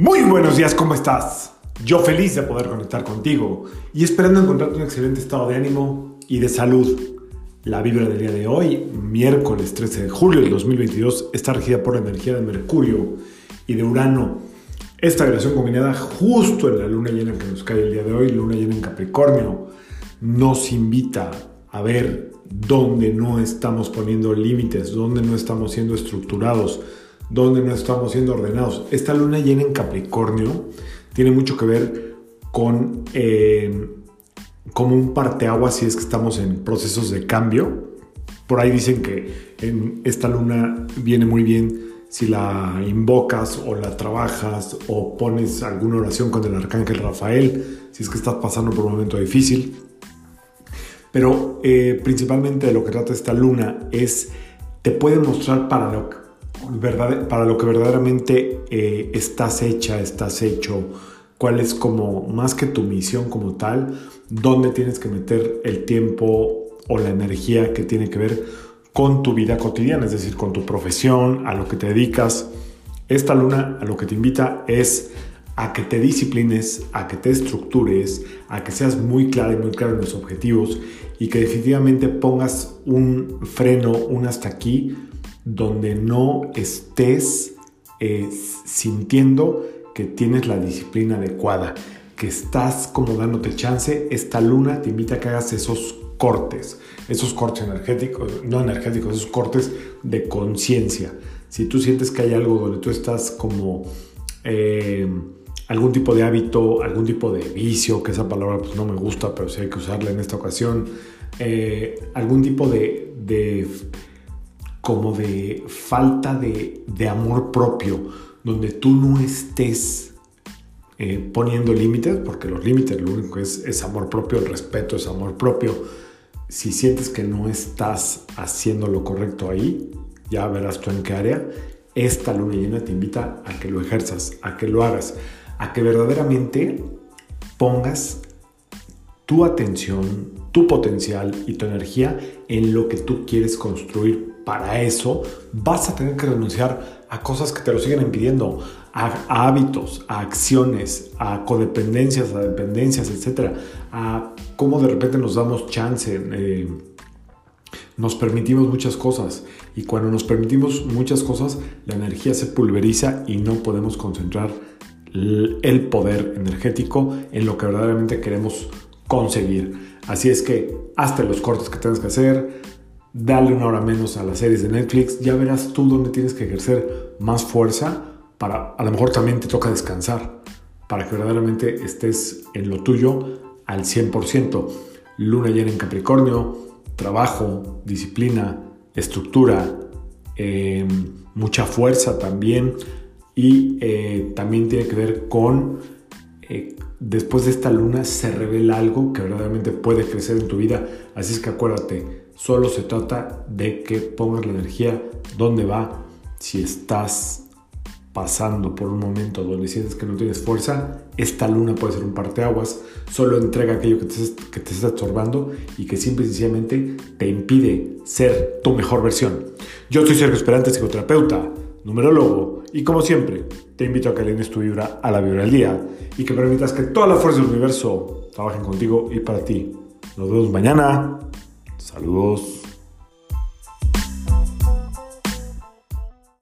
Muy buenos días, ¿cómo estás? Yo feliz de poder conectar contigo y esperando encontrarte un excelente estado de ánimo y de salud. La vibra del día de hoy, miércoles 13 de julio del 2022, está regida por la energía de Mercurio y de Urano. Esta vibración combinada justo en la luna llena que nos cae el día de hoy, luna llena en Capricornio, nos invita a ver dónde no estamos poniendo límites, dónde no estamos siendo estructurados, donde no estamos siendo ordenados. Esta luna llena en Capricornio tiene mucho que ver con eh, como un parteaguas si es que estamos en procesos de cambio. Por ahí dicen que esta luna viene muy bien si la invocas o la trabajas o pones alguna oración con el arcángel Rafael, si es que estás pasando por un momento difícil. Pero eh, principalmente lo que trata esta luna es, te puede mostrar para lo, para lo que verdaderamente eh, estás hecha, estás hecho, cuál es como más que tu misión como tal, dónde tienes que meter el tiempo o la energía que tiene que ver con tu vida cotidiana, es decir, con tu profesión, a lo que te dedicas. Esta luna a lo que te invita es a que te disciplines, a que te estructures, a que seas muy claro y muy claro en los objetivos y que definitivamente pongas un freno, un hasta aquí donde no estés eh, sintiendo que tienes la disciplina adecuada, que estás como dándote chance, esta luna te invita a que hagas esos cortes, esos cortes energéticos, no energéticos, esos cortes de conciencia. Si tú sientes que hay algo donde tú estás como eh, algún tipo de hábito, algún tipo de vicio, que esa palabra pues no me gusta, pero sí hay que usarla en esta ocasión, eh, algún tipo de como de falta de, amor propio, donde tú no estés eh, poniendo límites, porque los límites lo único es, es amor propio, el respeto es amor propio. Si sientes que no estás haciendo lo correcto ahí, ya verás tú en qué área, esta luna llena te invita a que lo ejerzas, a que lo hagas, a que verdaderamente pongas tu atención, tu potencial y tu energía en lo que tú quieres construir para eso vas a tener que renunciar a cosas que te lo siguen impidiendo, a, hábitos, a acciones, a codependencias, a dependencias, etcétera, a cómo de repente nos damos chance. Eh, nos permitimos muchas cosas y cuando nos permitimos muchas cosas, la energía se pulveriza y no podemos concentrar el poder energético en lo que verdaderamente queremos conseguir. Así es que hazte los cortes que tengas que hacer, dale una hora menos a las series de Netflix, ya verás tú dónde tienes que ejercer más fuerza para, a lo mejor también te toca descansar, para que verdaderamente estés en lo tuyo al 100%. Luna llena en Capricornio, trabajo, disciplina, estructura, em, mucha fuerza también y eh, también tiene que ver con eh, después de esta luna se revela algo que verdaderamente puede crecer en tu vida. Así es que acuérdate, solo se trata de que pongas la energía donde va. Si estás pasando por un momento donde sientes que no tienes fuerza, esta luna puede ser un parteaguas. Solo entrega aquello que te, que te está estorbando y que simple y sencillamente te impide ser tu mejor versión. Yo soy Sergio Esperante, psicoterapeuta, numerólogo, y como siempre, te invito a que alines tu vibra a la vibra del día y que permitas que toda la fuerza del universo trabajen contigo y para ti. Nos vemos mañana. Saludos.